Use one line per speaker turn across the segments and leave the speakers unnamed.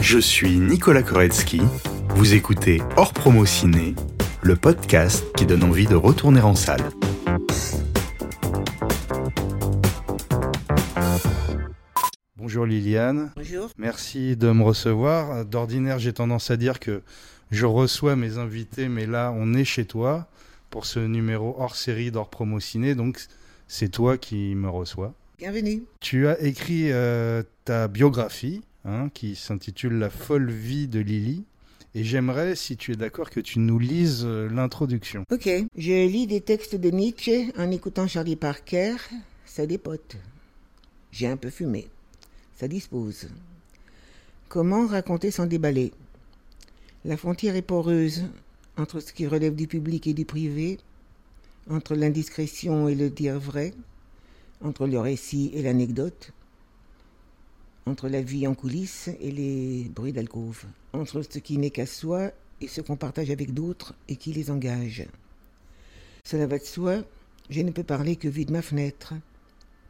Je suis Nicolas Koretsky. Vous écoutez Hors Promo Ciné, le podcast qui donne envie de retourner en salle. Bonjour Liliane.
Bonjour.
Merci de me recevoir. D'ordinaire, j'ai tendance à dire que je reçois mes invités, mais là, on est chez toi pour ce numéro hors série d'hors promo ciné, donc c'est toi qui me reçois.
Bienvenue.
Tu as écrit euh, ta biographie hein, qui s'intitule La folle vie de Lily. Et j'aimerais, si tu es d'accord, que tu nous lises euh, l'introduction.
Ok. Je lis des textes de Nietzsche en écoutant Charlie Parker. Ça dépote. J'ai un peu fumé. Ça dispose. Comment raconter sans déballer? La frontière est poreuse entre ce qui relève du public et du privé, entre l'indiscrétion et le dire vrai, entre le récit et l'anecdote, entre la vie en coulisses et les bruits d'alcôve, entre ce qui n'est qu'à soi et ce qu'on partage avec d'autres et qui les engage. Cela va de soi, je ne peux parler que vu de ma fenêtre,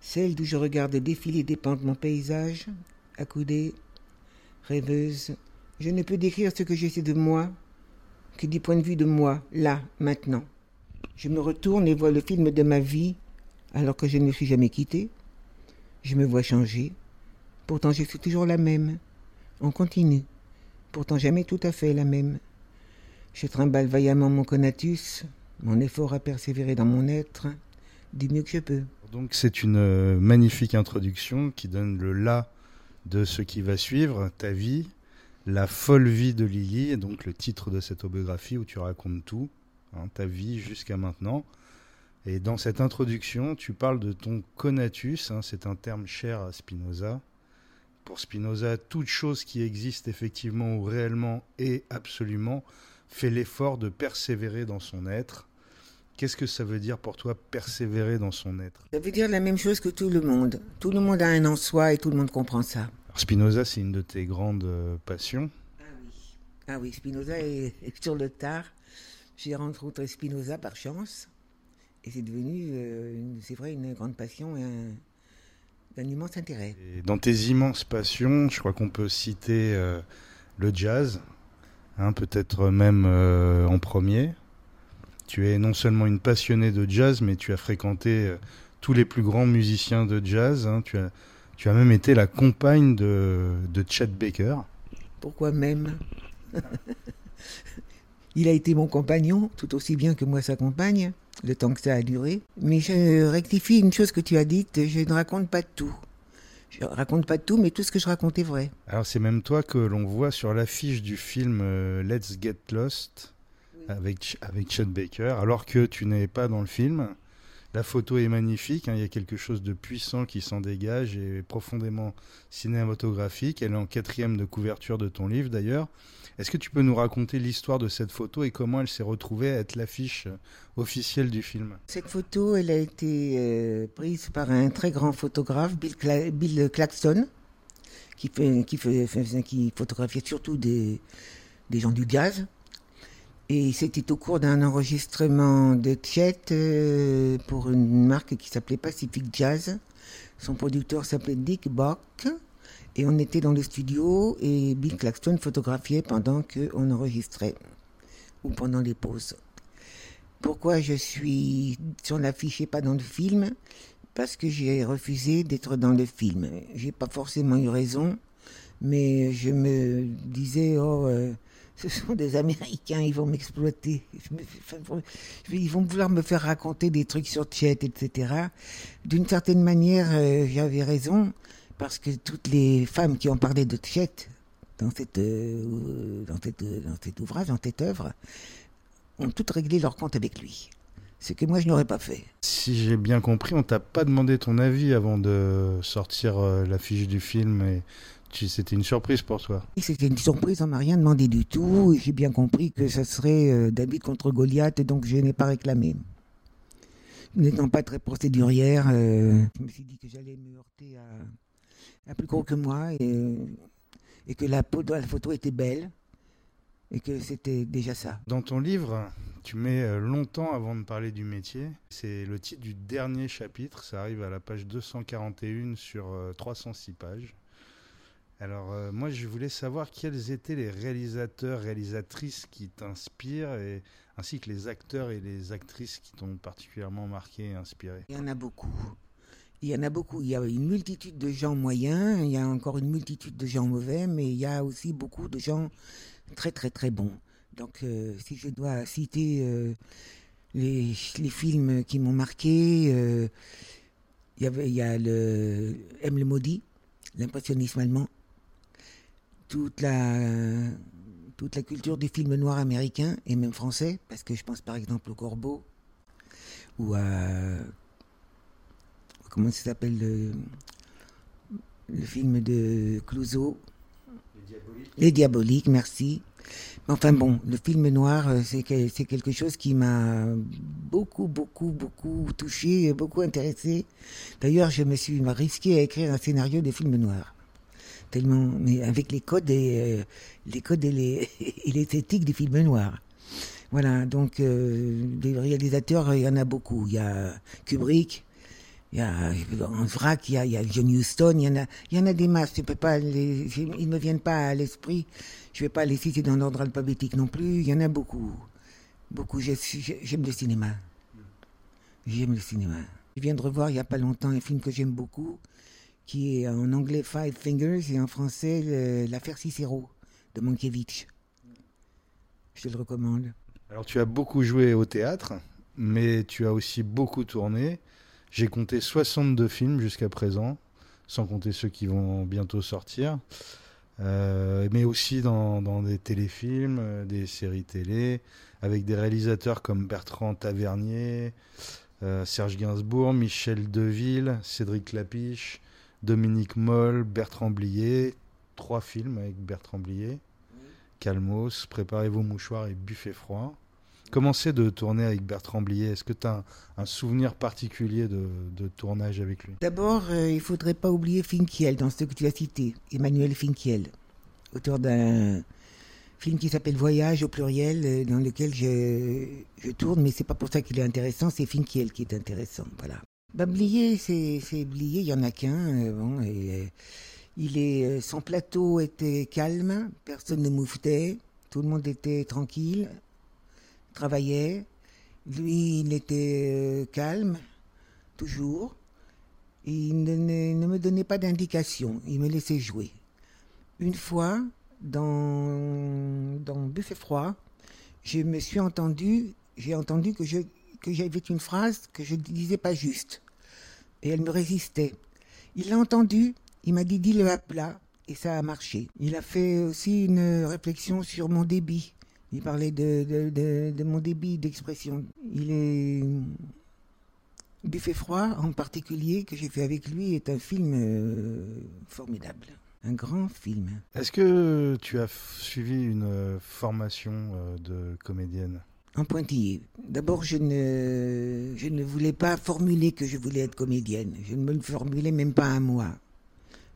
celle d'où je regarde défiler des de mon paysage, accoudée, rêveuse. Je ne peux décrire ce que je sais de moi que du point de vue de moi, là, maintenant. Je me retourne et vois le film de ma vie alors que je ne me suis jamais quitté. Je me vois changer. Pourtant, je suis toujours la même. On continue. Pourtant, jamais tout à fait la même. Je trimballe vaillamment mon conatus, mon effort à persévérer dans mon être, du mieux que je peux.
Donc, c'est une euh, magnifique introduction qui donne le là de ce qui va suivre, ta vie, la folle vie de Lily, donc le titre de cette autobiographie où tu racontes tout, hein, ta vie jusqu'à maintenant. Et dans cette introduction, tu parles de ton conatus, hein, c'est un terme cher à Spinoza. Pour Spinoza, toute chose qui existe effectivement ou réellement et absolument fait l'effort de persévérer dans son être. Qu'est-ce que ça veut dire pour toi persévérer dans son être?
Ça veut dire la même chose que tout le monde. Tout le monde a un en soi et tout le monde comprend ça.
Spinoza, c'est une de tes grandes euh, passions.
Ah oui. Ah oui, Spinoza est, sur le tard. J'ai rencontré Spinoza par chance. Et c'est devenu, euh, c'est vrai, une grande passion et un, immense intérêt.
dans tes immenses passions, je crois qu'on peut citer euh, le jazz, hein, peut-être même en premier. Tu es non seulement une passionnée de jazz, mais tu as fréquenté tous les plus grands musiciens de jazz. Hein. Tu as tu as même été la compagne de, de Chet Baker.
Pourquoi même? Il a été mon compagnon, tout aussi bien que moi sa compagne, le temps que ça a duré. Mais je rectifie une chose que tu as dite, je ne raconte pas tout. Je raconte pas tout, mais tout ce que je raconte est vrai.
Alors c'est même toi que l'on voit sur l'affiche du film euh, Let's Get Lost avec, avec Chet Baker, alors que tu n'es pas dans le film. La photo est magnifique, hein, il y a quelque chose de puissant qui s'en dégage et profondément cinématographique. Elle est en quatrième de couverture de ton livre d'ailleurs. Est-ce que tu peux nous raconter l'histoire de cette photo et comment elle s'est retrouvée à être l'affiche officielle du film?
Cette photo, elle a été euh, prise par un très grand photographe, Bill, Claxton, qui, photographiait surtout des, gens du jazz. Et c'était au cours d'un enregistrement de Chet euh, pour une marque qui s'appelait Pacific Jazz. Son producteur s'appelait Dick Bock. Et on était dans le studio et Bill Claxton photographiait pendant qu'on enregistrait ou pendant les pauses. Pourquoi je suis sur l'affiche et pas dans le film? Parce que j'ai refusé d'être dans le film. J'ai pas forcément eu raison, mais je me disais, oh, euh, ce sont des Américains, ils vont m'exploiter. Ils vont vouloir me faire raconter des trucs sur Tchet, etc. D'une certaine manière, euh, j'avais raison, parce que toutes les femmes qui ont parlé de Tchet dans, cette, euh, dans, dans cet ouvrage, dans cette œuvre, ont toutes réglé leur compte avec lui. Ce que moi, je n'aurais pas fait.
Si j'ai bien compris, on t'a pas demandé ton avis avant de sortir euh, l'affiche du film c'était une surprise pour toi
C'était une surprise, on m'a rien demandé du tout. J'ai bien compris que ce serait euh, David contre Goliath, et donc je n'ai pas réclamé. N'étant pas très procédurière, euh, je me suis dit que j'allais me heurter à, plus gros que moi et, et que la, la photo était belle et que c'était déjà ça.
Dans ton livre, tu mets euh, longtemps avant de parler du métier. C'est le titre du dernier chapitre, ça arrive à la page 241 sur 306 pages. Alors euh, moi je voulais savoir quels étaient les réalisateurs, réalisatrices qui t'inspirent, ainsi que les acteurs et les actrices qui t'ont particulièrement marqué et inspiré.
Il y en a beaucoup. Il y en a beaucoup. Il y a une multitude de gens moyens, il y a encore une multitude de gens mauvais, mais il y a aussi beaucoup de gens très très très bons. Donc euh, si je dois citer euh, les, films qui m'ont marqué, il y avait il y a le M le maudit, l'impressionnisme allemand, toute la toute la culture du film noir américain et même français, parce que je pense par exemple au Corbeau ou à comment ça s'appelle le, le film de Clouseau?
Les Diaboliques
Les Diaboliques, merci. Mais Enfin bon, le film noir, euh, c'est que- c'est quelque chose qui m'a beaucoup, beaucoup, beaucoup touché, et beaucoup intéressé. D'ailleurs, je me suis risqué à écrire un scénario de film noir. Tellement, mais avec les codes et euh, les codes et les, et l'esthétique du film noir. Voilà, donc euh, des réalisateurs, il y en a beaucoup. Il y a Kubrick, il y a en vrac, il y a, John Huston, il y en a, il y en a des masses. Je peux pas les, ils me viennent pas à l'esprit. Je vais pas les citer dans l'ordre alphabétique non plus. Il y en a beaucoup, beaucoup. J'ai- j'ai- J'aime le cinéma. J'aime le cinéma. Je viens de revoir il y a pas longtemps un film que j'aime beaucoup, qui est en anglais Five Fingers et en français l'affaire Cicero de Mankiewicz. Je te le recommande.
Alors tu as beaucoup joué au théâtre, mais tu as aussi beaucoup tourné. J'ai compté 62 films jusqu'à présent, sans compter ceux qui vont bientôt sortir. Euh, mais aussi dans, dans des téléfilms, euh, des séries télé, avec des réalisateurs comme Bertrand Tavernier, euh, Serge Gainsbourg, Michel Deville, Cédric Lapiche, Dominique Moll, Bertrand Blier. Trois films avec Bertrand Blier. Calmos, Préparez vos mouchoirs et Buffet froid. Comment c'est de tourner avec Bertrand Blier Est-ce que tu as un, souvenir particulier de, tournage avec lui?
D'abord, euh, il faudrait pas oublier Finkiel dans ce que tu as cité, Emmanuel Finkiel, auteur d'un film qui s'appelle Voyage au pluriel, euh, dans lequel je, je tourne, mais c'est pas pour ça qu'il est intéressant, c'est Finkiel qui est intéressant, voilà. Bah, c'est Blier, il y en a qu'un, euh, bon, et, euh, il est, euh, son plateau était calme, personne ne mouftait, tout le monde était tranquille, travaillait, lui, il était calme, toujours. Il ne me donnait pas d'indication, il me laissait jouer. Une fois, dans, dans Buffet froid, je me suis entendu, j'ai entendu que je que j'avais une phrase que je ne disais pas juste. Et elle me résistait. Il l'a entendu, il m'a dit dis-le à plat, et ça a marché. Il a fait aussi une réflexion sur mon débit. Il parlait de, de, mon débit d'expression. Il est Buffet froid, en particulier, que j'ai fait avec lui, est un film euh, formidable. Un grand film.
Est-ce que tu as suivi une euh, formation euh, de comédienne?
En pointillé. D'abord, je ne, je ne voulais pas formuler que je voulais être comédienne. Je ne me le formulais même pas à moi.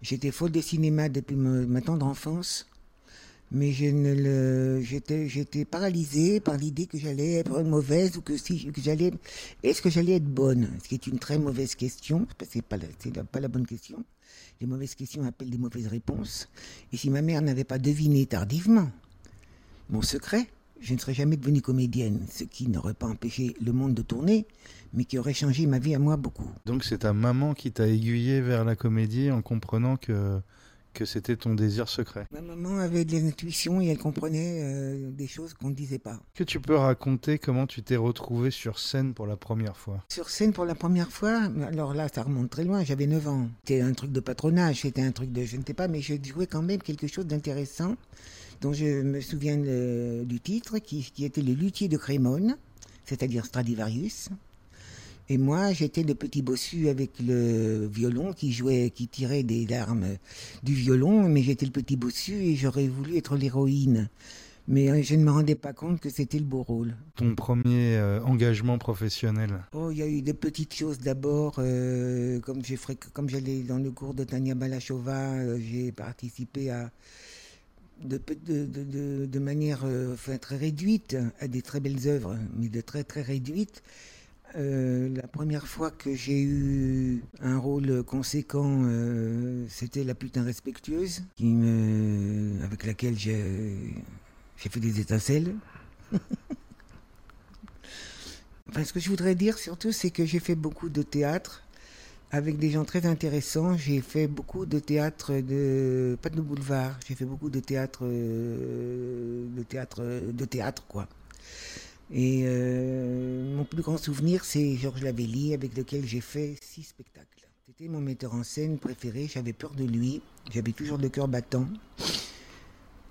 J'étais folle de cinéma depuis ma tendre enfance, mais je ne le, j'étais, j'étais paralysée par l'idée que j'allais être mauvaise ou que si, que j'allais, est-ce que j'allais être bonne? Ce qui est une très mauvaise question, c'est pas c'est pas la bonne question. Les mauvaises questions appellent des mauvaises réponses. Et si ma mère n'avait pas deviné tardivement mon secret, je ne serais jamais devenue comédienne, ce qui n'aurait pas empêché le monde de tourner, mais qui aurait changé ma vie à moi beaucoup.
Donc c'est ta maman qui t'a aiguillé vers la comédie en comprenant que, que c'était ton désir secret.
Ma maman avait de l'intuition et elle comprenait euh, des choses qu'on ne disait pas.
Que tu peux raconter comment tu t'es retrouvé sur scène pour la première fois?
Sur scène pour la première fois, alors là ça remonte très loin, j'avais 9 ans. C'était un truc de patronage, c'était un truc de je ne sais pas, mais je jouais quand même quelque chose d'intéressant dont je me souviens du titre, qui, qui était le luthier de Crémone, c'est-à-dire Stradivarius. Et moi, j'étais le petit bossu avec le violon qui jouait, qui tirait des larmes du violon, mais j'étais le petit bossu et j'aurais voulu être l'héroïne. Mais euh, je ne me rendais pas compte que c'était le beau rôle.
Ton premier euh, engagement professionnel?
Oh, il y a eu des petites choses d'abord, euh, comme j'allais dans le cours de Tania Balachova, euh, j'ai participé à de, manière euh, très réduite à des très belles œuvres, mais de très très réduite, euh, la première fois que j'ai eu un rôle conséquent, euh, c'était La putain respectueuse, avec laquelle j'ai fait des étincelles. enfin, ce que je voudrais dire surtout, c'est que j'ai fait beaucoup de théâtre avec des gens très intéressants. J'ai fait beaucoup de théâtre de pas de boulevard. J'ai fait beaucoup de théâtre, euh, de théâtre, de théâtre quoi. Et euh, mon plus grand souvenir, c'est Georges Lavelli, avec lequel j'ai fait six spectacles. C'était mon metteur en scène préféré. J'avais peur de lui. J'avais toujours le cœur battant.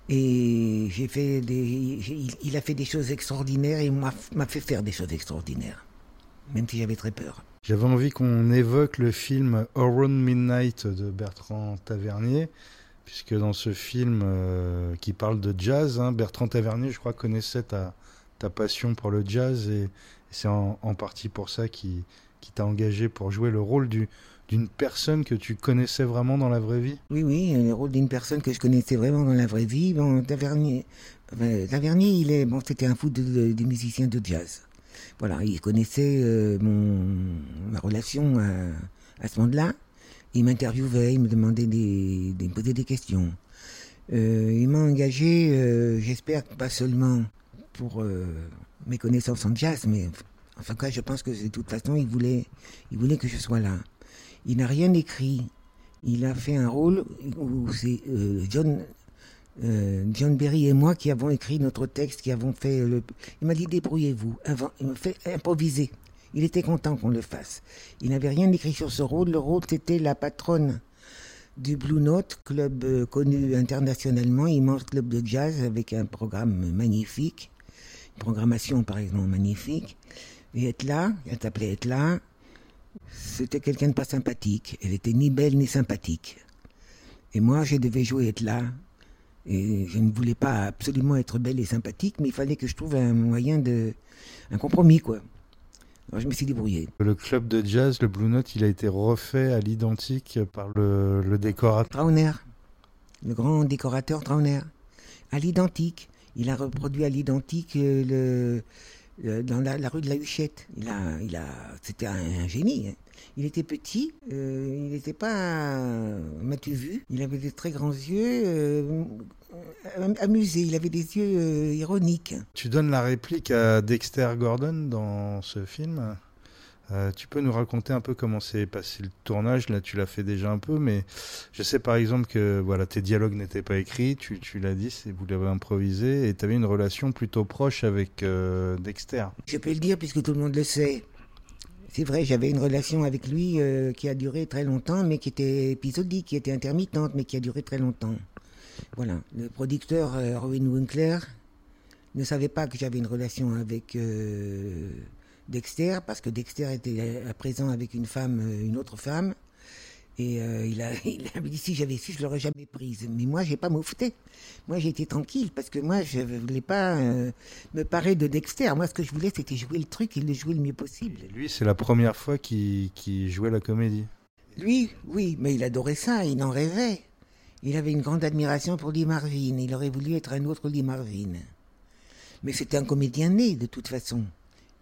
Et j'ai fait des, il a fait des choses extraordinaires et m'a fait faire des choses extraordinaires, même si j'avais très peur.
J'avais envie qu'on évoque le film Around Midnight de Bertrand Tavernier, puisque dans ce film euh, qui parle de jazz, hein, Bertrand Tavernier, je crois, connaissait ta, ta passion pour le jazz et, c'est en, partie pour ça qui, qui t'a engagé pour jouer le rôle du, d'une personne que tu connaissais vraiment dans la vraie vie
Oui, oui, le rôle d'une personne que je connaissais vraiment dans la vraie vie. Bon, Tavernier, Tavernier il est, bon, c'était un fou de, de musiciens de jazz voilà, il connaissait euh, mon, ma relation à, ce moment-là. Il m'interviewait, il me demandait des, de me poser des questions. Euh, il m'a engagé, euh, j'espère pas seulement pour mes connaissances en jazz, mais enfin cas, je pense que de toute façon, il voulait, il voulait que je sois là. Il n'a rien écrit. Il a fait un rôle où c'est John euh, John Berry et moi qui avons écrit notre texte, qui avons fait le... Il m'a dit débrouillez-vous, il m'a fait improviser. Il était content qu'on le fasse. Il n'avait rien écrit sur ce rôle. Le rôle, c'était la patronne du Blue Note, club euh, connu internationalement, immense club de jazz avec un programme magnifique, une programmation par exemple magnifique. Et être là, elle s'appelait être là, c'était quelqu'un de pas sympathique. Elle était ni belle ni sympathique. Et moi, je devais jouer être là, et je ne voulais pas absolument être belle et sympathique, mais il fallait que je trouve un moyen de. un compromis, quoi. Alors je me suis débrouillé.
Le club de jazz, le Blue Note, il a été refait à l'identique par le, le décorateur.
Trauner, le grand décorateur Trauner. À l'identique. Il a reproduit à l'identique euh, le, dans la, rue de la Huchette. Il a, il a, c'était un, génie. Hein. Il était petit, euh, il n'était pas, m'as-tu vu Il avait des très grands yeux, euh, amusés. Il avait des yeux ironiques.
Tu donnes la réplique à Dexter Gordon dans ce film. Euh, tu peux nous raconter un peu comment s'est passé le tournage Là, tu l'as fait déjà un peu, mais je sais par exemple que voilà, tes dialogues n'étaient pas écrits, tu, tu l'as dit, vous l'avez improvisé, et tu avais une relation plutôt proche avec euh, Dexter.
Je peux le dire puisque tout le monde le sait. C'est vrai, j'avais une relation avec lui euh, qui a duré très longtemps, mais qui était épisodique, qui était intermittente, mais qui a duré très longtemps. Voilà, le producteur Rowan Winkler ne savait pas que j'avais une relation avec Dexter, parce que Dexter était à présent avec une euh, une autre femme. Et euh, il, a, il a dit si j'avais su, je l'aurais jamais prise. Mais moi, j'ai pas moufté. Moi, j'ai été tranquille parce que moi, je voulais pas euh, me parer de Dexter. Moi, ce que je voulais, c'était jouer le truc et le jouer le mieux possible.
lui, c'est la première fois qu'il jouait la comédie.
Lui, oui, mais il adorait ça. Il en rêvait. Il avait une grande admiration pour Lee Marvin. Il aurait voulu être un autre Lee Marvin. Mais c'était un comédien né, de toute façon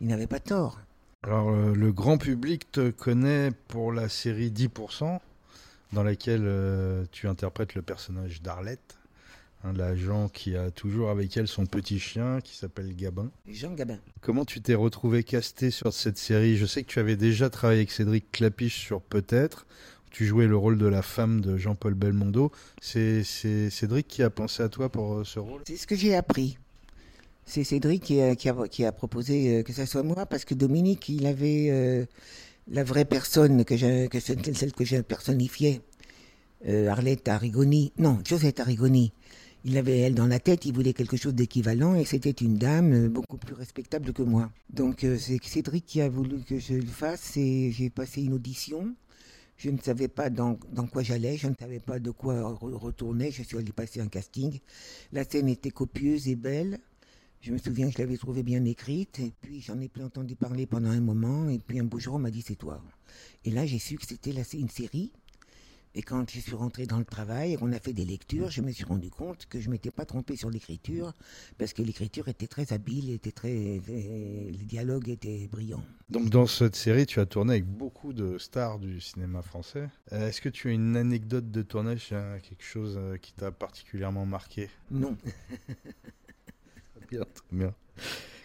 il n'avait pas tort.
Alors, euh, le grand public te connaît pour la série 10%, dans laquelle euh, tu interprètes le personnage d'Arlette, hein, l'agent qui a toujours avec elle son petit chien qui s'appelle Gabin.
Jean Gabin.
Comment tu t'es retrouvé casté sur cette série? Je sais que tu avais déjà travaillé avec Cédric Clapiche sur Peut-être. Tu jouais le rôle de la femme de Jean-Paul Belmondo. C'est Cédric qui a pensé à toi pour euh, ce rôle?
C'est ce que j'ai appris. C'est Cédric qui a, proposé euh, que ça soit moi parce que Dominique, il avait euh, la vraie personne que, que celle que j'ai personnifiée, euh, Arlette Arrigoni, non, Josette Arrigoni. Il avait elle dans la tête, il voulait quelque chose d'équivalent et c'était une dame beaucoup plus respectable que moi. Donc c'est Cédric qui a voulu que je le fasse et j'ai passé une audition. Je ne savais pas dans, dans quoi j'allais, je ne savais pas de quoi retourner, je suis allé passer un casting. La scène était copieuse et belle. Je me souviens que je l'avais trouvée bien écrite, et puis j'en ai plus entendu parler pendant un moment, et puis un beau jour on m'a dit c'est toi. Et là j'ai su que c'était une série Et quand je suis rentré dans le travail et qu'on a fait des lectures, je me suis rendu compte que je m'étais pas trompé sur l'écriture, parce que l'écriture était très habile, était très, les dialogues étaient brillants.
Donc dans cette série, tu as tourné avec beaucoup de stars du cinéma français. Euh, Est-ce que tu as une anecdote de tournage, euh, quelque chose euh, qui t'a particulièrement marqué?
Non.
Bien, très bien.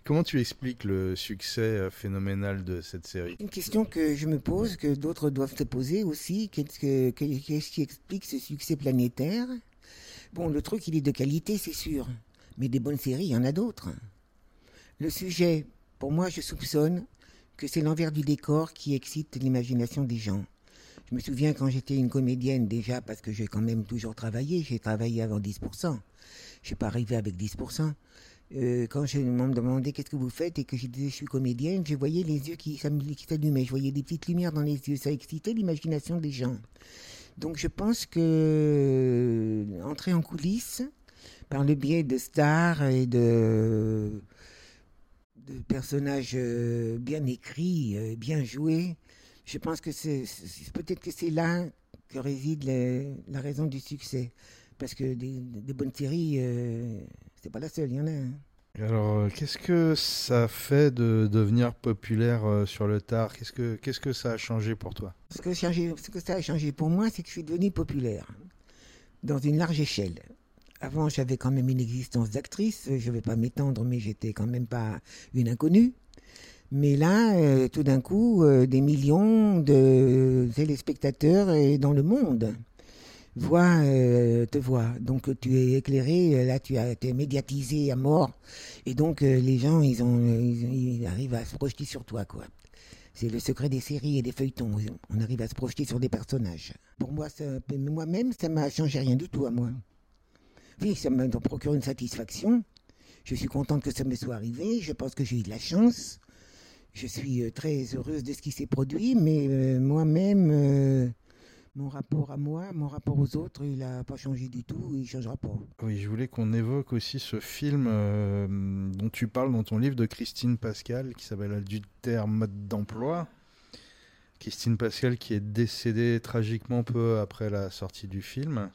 Comment tu expliques le succès euh, phénoménal de cette série?
Une question que je me pose, que d'autres doivent se poser aussi. Qu'est-ce que- que- qu'est-ce qui explique ce succès planétaire? Bon, le truc, il est de qualité, c'est sûr. Mais des bonnes séries, il y en a d'autres. Le sujet, pour moi, je soupçonne que c'est l'envers du décor qui excite l'imagination des gens. Je me souviens quand j'étais une comédienne déjà, parce que j'ai quand même toujours travaillé, j'ai travaillé avant 10%. Je suis pas arrivé avec 10%. Euh, quand je me demandais qu'est-ce que vous faites et que je disais je suis comédienne, je voyais les yeux qui s'allumaient, je voyais des petites lumières dans les yeux, ça excitait l'imagination des gens. Donc je pense que euh, entrer en coulisses par le biais de stars et de, personnages euh, bien écrits, bien joués, je pense que c'est peut-être que c'est là que réside la, raison du succès. Parce que des, bonnes séries, c'est pas la seule, il y en a. hein.
Alors, euh, qu'est-ce que ça fait de devenir populaire euh, sur le tard? Qu'est-ce que ça a changé pour toi?
Ce que, changé- ce que ça a changé pour moi, c'est que je suis devenu populaire dans une large échelle. Avant, j'avais quand même une existence d'actrice. Je ne vais pas m'étendre, mais j'étais quand même pas une inconnue. Mais là, euh, tout d'un coup, euh, des millions de téléspectateurs euh, dans le monde voient, euh, te voient. Donc tu es éclairé, euh, là tu as été médiatisé à mort. Et donc euh, les gens, ils, ont, ils, arrivent à se projeter sur toi. C'est le secret des séries et des feuilletons. On arrive à se projeter sur des personnages. Pour moi, moi-même, ça m'a changé rien du tout à moi. Oui, ça me procure une satisfaction. Je suis contente que ça me soit arrivé. Je pense que j'ai eu de la chance. Je suis euh, très heureuse de ce qui s'est produit, mais moi-même, mon rapport à moi, mon rapport aux autres, il n'a pas changé du tout, il ne changera pas.
Oui, je voulais qu'on évoque aussi ce film euh, dont tu parles dans ton livre de Christine Pascal qui s'appelle Adultère mode d'emploi. Christine Pascal qui est décédée tragiquement peu après la sortie du film.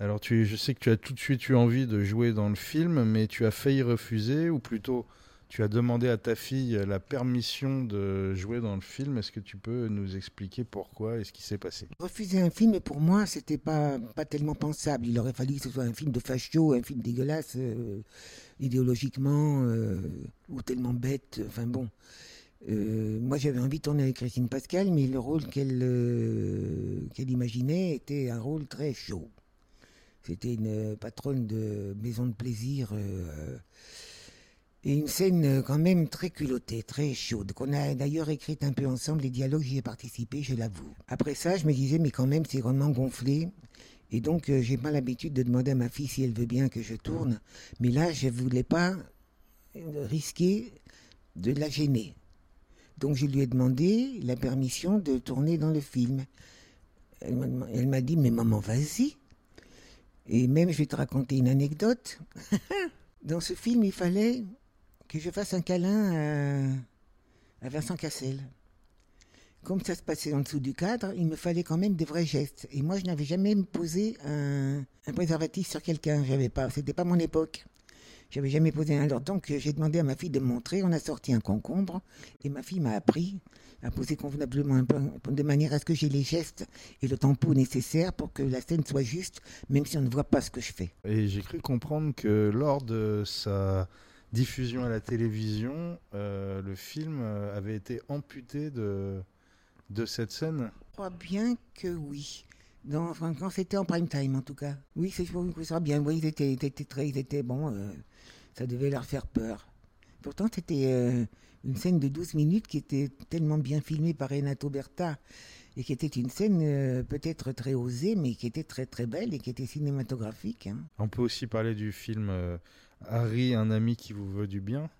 Alors tu, je sais que tu as tout de suite eu envie de jouer dans le film, mais tu as failli refuser, ou plutôt tu as demandé à ta fille la permission de jouer dans le film. Est-ce que tu peux nous expliquer pourquoi et ce qui s'est passé?
Refuser un film, pour moi, c'était pas, pas tellement pensable. Il aurait fallu que ce soit un film de facho, un film dégueulasse, euh, idéologiquement, euh, ou tellement bête. Enfin bon. Euh, moi, j'avais envie de tourner avec Christine Pascal, mais le rôle qu'elle imaginait était un rôle très chaud. C'était une patronne de maison de plaisir. Et une scène euh, quand même très culottée, très chaude, qu'on a d'ailleurs écrite un peu ensemble, les dialogues, j'y ai participé, je l'avoue. Après ça, je me disais, mais quand même, c'est vraiment gonflé. Et donc, euh, j'ai pas l'habitude de demander à ma fille si elle veut bien que je tourne. Mais là, je voulais pas risquer de la gêner. Donc, je lui ai demandé la permission de tourner dans le film. Elle m'a dit, mais maman, vas-y. Et même, je vais te raconter une anecdote. Dans ce film, il fallait que je fasse un câlin à, Vincent Cassel. Comme ça se passait en dessous du cadre, il me fallait quand même des vrais gestes. Et moi, je n'avais jamais posé un, un préservatif sur quelqu'un. J'avais pas, c'était pas mon époque. J'avais jamais posé un. Alors donc, j'ai demandé à ma fille de me montrer. On a sorti un concombre et ma fille m'a appris à poser convenablement un peu, de manière à ce que j'ai les gestes et le tempo nécessaire pour que la scène soit juste, même si on ne voit pas ce que je fais.
Et j'ai cru comprendre que lors de sa diffusion à la télévision, euh, le film euh, avait été amputé de, de cette scène.
Je crois bien que oui. Dans, enfin, quand c'était en prime time, en tout cas. Oui, c'est ça bien. Oui, ils étaient, ils étaient très, ils étaient bons. euh, ça devait leur faire peur. Pourtant, c'était euh, une scène de 12 minutes qui était tellement bien filmée par Renato Berta et qui était une scène euh, peut-être très osée, mais qui était très très belle et qui était cinématographique. hein.
On peut aussi parler du film Harry, un ami qui vous veut du bien,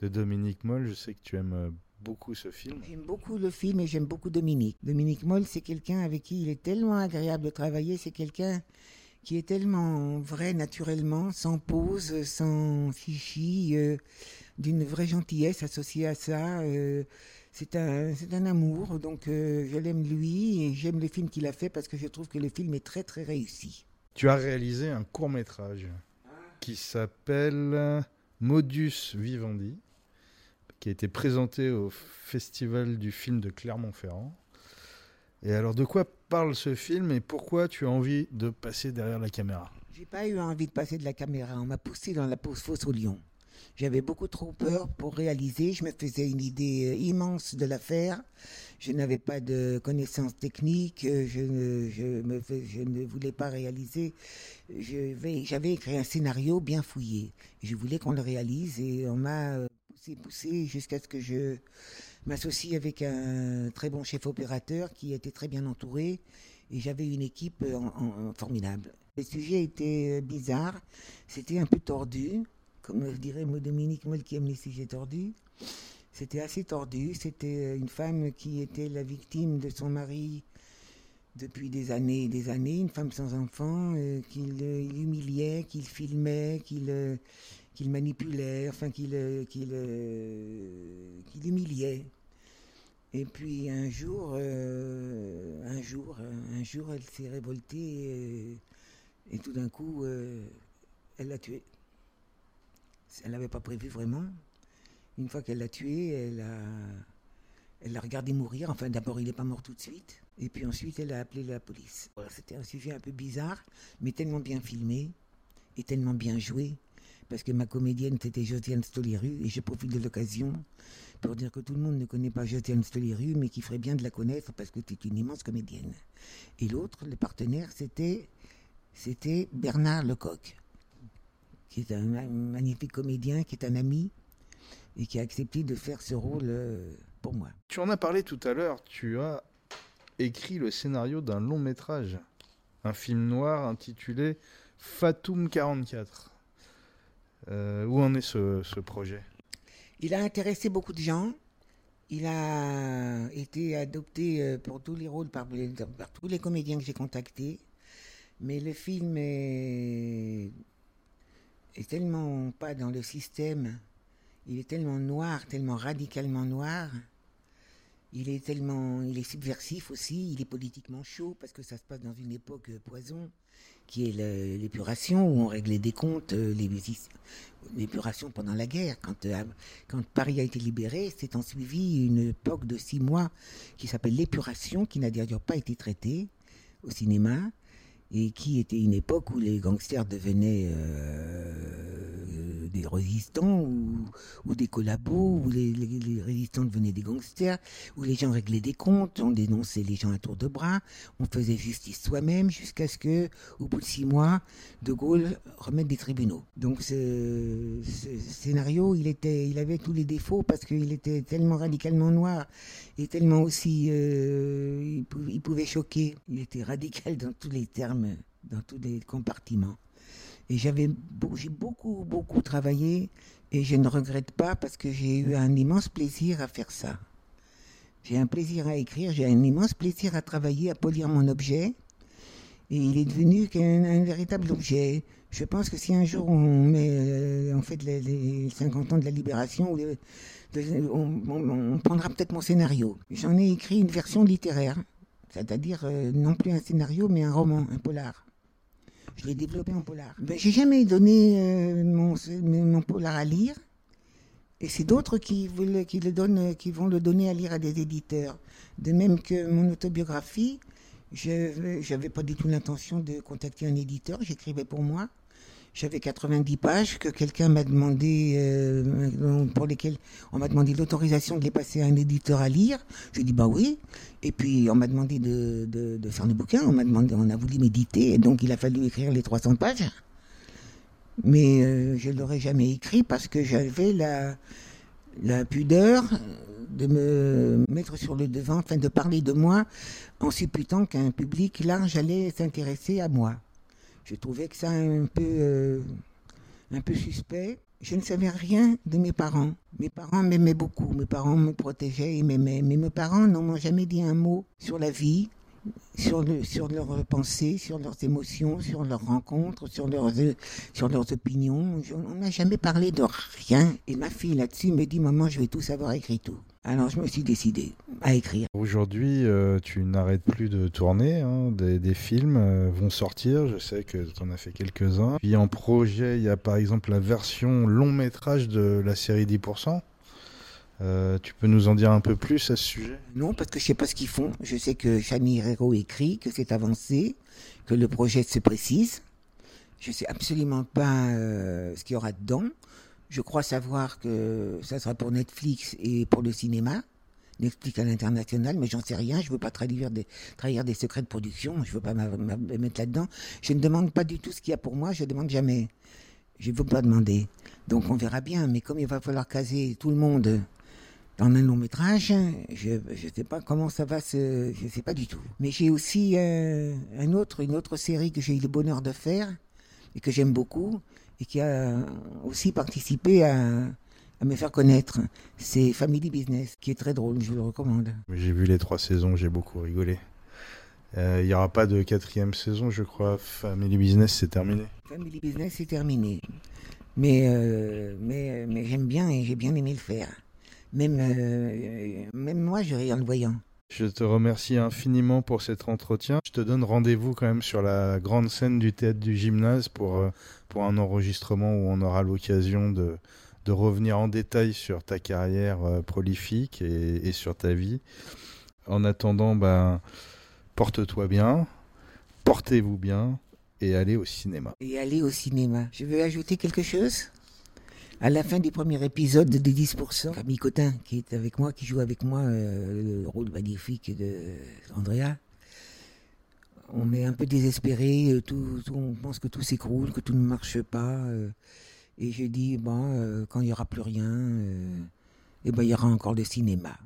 de Dominique Moll. Je sais que tu aimes euh, beaucoup ce film.
J'aime beaucoup le film et j'aime beaucoup Dominique. Dominique Moll, c'est quelqu'un avec qui il est tellement agréable de travailler. C'est quelqu'un qui est tellement vrai naturellement, sans pause, sans chichi. euh, d'une vraie gentillesse associée à ça. Euh, c'est un, c'est un amour, donc euh, je l'aime lui et j'aime le film qu'il a fait parce que je trouve que le film est très très réussi.
Tu as réalisé un court métrage qui s'appelle Modus Vivendi, qui a été présenté au Festival du film de Clermont-Ferrand. Et alors, de quoi parle ce film et pourquoi tu as envie de passer derrière la caméra?
J'ai pas eu envie de passer de la caméra. On m'a poussé dans la pause fosse au lion. J'avais beaucoup trop peur pour réaliser. Je me faisais une idée euh, immense de l'affaire. Je n'avais pas de connaissances techniques. Euh, je ne, voulais pas réaliser. J'avais écrit un scénario bien fouillé. Je voulais qu'on le réalise et on m'a euh, poussé, poussé jusqu'à ce que je m'associe avec un très bon chef opérateur qui était très bien entouré et j'avais une équipe formidable. Le sujet était bizarre, c'était un peu tordu, comme dirait Dominique Moll qui aime les sujets tordus. C'était assez tordu, c'était une femme qui était la victime de son mari depuis des années et des années, une femme sans enfant, euh, qu'il humiliait, qu'il filmait, qu'il euh, manipulait, enfin qu'il euh, humiliait. Et puis un jour, un jour, un jour, elle s'est révoltée et, et, tout d'un coup, elle l'a tué. Elle n'avait pas prévu vraiment. Une fois qu'elle l'a tué, elle l'a regardé mourir. Enfin, d'abord, il n'est pas mort tout de suite. Et puis ensuite, elle a appelé la police. C'était un sujet un peu bizarre, mais tellement bien filmé et tellement bien joué. Parce que ma comédienne, c'était Josiane Stoliru, et je profite de l'occasion pour dire que tout le monde ne connaît pas Josiane Stoliru, mais qu'il ferait bien de la connaître parce que c'est une immense comédienne. Et l'autre, le partenaire, c'était Bernard Lecoq qui est un magnifique comédien, qui est un ami, et qui a accepté de faire ce rôle euh, pour moi.
Tu en as parlé tout à l'heure, tu as écrit le scénario d'un long métrage, un film noir intitulé Fatoum 44. Euh, où en est ce, projet?
Il a intéressé beaucoup de gens. Il a été adopté euh, pour tous les rôles par, par tous les comédiens que j'ai contactés. Mais le film est est tellement pas dans le système, il est tellement noir, tellement radicalement noir, il est tellement, il est subversif aussi, il est politiquement chaud parce que ça se passe dans une époque euh, poison qui est l'épuration où on réglait des comptes, euh, l'épuration pendant la guerre. Quand, euh, quand Paris a été libéré, c'est en suivi une époque de six mois qui s'appelle l'épuration, qui n'a d'ailleurs pas été traitée au cinéma et qui était une époque où les gangsters devenaient euh, des résistants ou, des collabos, où les, résistants devenaient des gangsters, où les gens réglaient des comptes, on dénonçait les gens à tour de bras, on faisait justice soi-même jusqu'à ce que, au bout de six mois, De Gaulle remette des tribunaux. Donc ce, ce scénario, il était, il avait tous les défauts parce qu'il était tellement radicalement noir et tellement aussi, euh, il pouvait choquer. Il était radical dans tous les termes dans tous les compartiments. Et j'avais, j'ai beaucoup, beaucoup travaillé et je ne regrette pas parce que j'ai eu un immense plaisir à faire ça. J'ai un plaisir à écrire, j'ai un immense plaisir à travailler, à polir mon objet. Et il est devenu un, véritable objet. Je pense que si un jour on met, euh, en fait, les, 50 ans de la libération, on, prendra peut-être mon scénario. J'en ai écrit une version littéraire c'est-à-dire euh, non plus un scénario, mais un roman, un polar. Je l'ai développé en polar. Ben, j'ai jamais donné euh, mon, polar à lire, et c'est d'autres qui, qui, le donnent, qui vont le donner à lire à des éditeurs. De même que mon autobiographie, je n'avais pas du tout l'intention de contacter un éditeur, j'écrivais pour moi. J'avais 90 pages que quelqu'un m'a demandé, euh, pour lesquelles on m'a demandé l'autorisation de les passer à un éditeur à lire. J'ai dit bah oui. Et puis on m'a demandé de, faire le bouquin. On m'a demandé, on a voulu méditer. Et donc il a fallu écrire les 300 pages. Mais euh, je l'aurais jamais écrit parce que j'avais la, la pudeur de me mettre sur le devant, enfin de parler de moi en supputant qu'un public large allait s'intéresser à moi. Je trouvais que ça un peu, euh, un peu suspect. Je ne savais rien de mes parents. Mes parents m'aimaient beaucoup. Mes parents me protégeaient et m'aimaient. Mais mes parents n'ont jamais dit un mot sur la vie. sur, le, sur leurs pensées, sur leurs émotions, sur leurs rencontres, sur leurs, sur leurs opinions. on n'a jamais parlé de rien. Et ma fille là-dessus me dit, maman, je vais tout savoir, écrit tout. Alors je me suis décidé à écrire.
Aujourd'hui, euh, tu n'arrêtes plus de tourner. Hein. des, films euh, vont sortir. Je sais que tu en as fait quelques-uns. Puis en projet, il y a par exemple la version long métrage de la série 10%. Euh, tu peux nous en dire un peu plus à ce sujet?
Non, parce que je sais pas ce qu'ils font. Je sais que Chani Herrero écrit, que c'est avancé, que le projet se précise. Je sais absolument pas ce qu'il y aura dedans. Je crois savoir que ça sera pour Netflix et pour le cinéma. Netflix à l'international, mais j'en sais rien. Je veux pas trahir des, secrets de production. Je veux pas me mettre là-dedans. Je ne demande pas du tout ce qu'il y a pour moi. Je demande jamais. Je ne veux pas demander. Donc on verra bien. Mais comme il va falloir caser tout le monde dans un long métrage, je ne sais pas comment ça va se, je sais pas du tout. Mais j'ai aussi euh, autre, une autre série que j'ai eu le bonheur de faire et que j'aime beaucoup et qui a aussi participé à, à me faire connaître. C'est Family Business, qui est très drôle, je vous le recommande.
J'ai vu les trois saisons, j'ai beaucoup rigolé. Euh, il n'y aura pas de quatrième saison, je crois. Family Business, c'est terminé.
Family Business, c'est terminé. Mais, euh, mais, mais j'aime bien et j'ai bien aimé le faire. Même, euh, même moi, je ris en le voyant.
Je te remercie infiniment pour cet entretien. Je te donne rendez-vous quand même sur la grande scène du théâtre du gymnase pour, euh, un enregistrement où on aura l'occasion de, revenir en détail sur ta carrière euh, prolifique et, et, sur ta vie. En attendant, ben, porte-toi bien, portez-vous bien et allez au cinéma.
Et allez au cinéma. Je veux ajouter quelque chose? à la fin du premier épisode des 10%, Camille Cotin, qui est avec moi, qui joue avec moi euh, le rôle magnifique de Andrea, on est un peu désespéré, euh, on pense que tout s'écroule, que tout ne marche pas. Euh, et je dis, bon, quand il n'y aura plus rien, eh ben, il y aura encore le cinéma.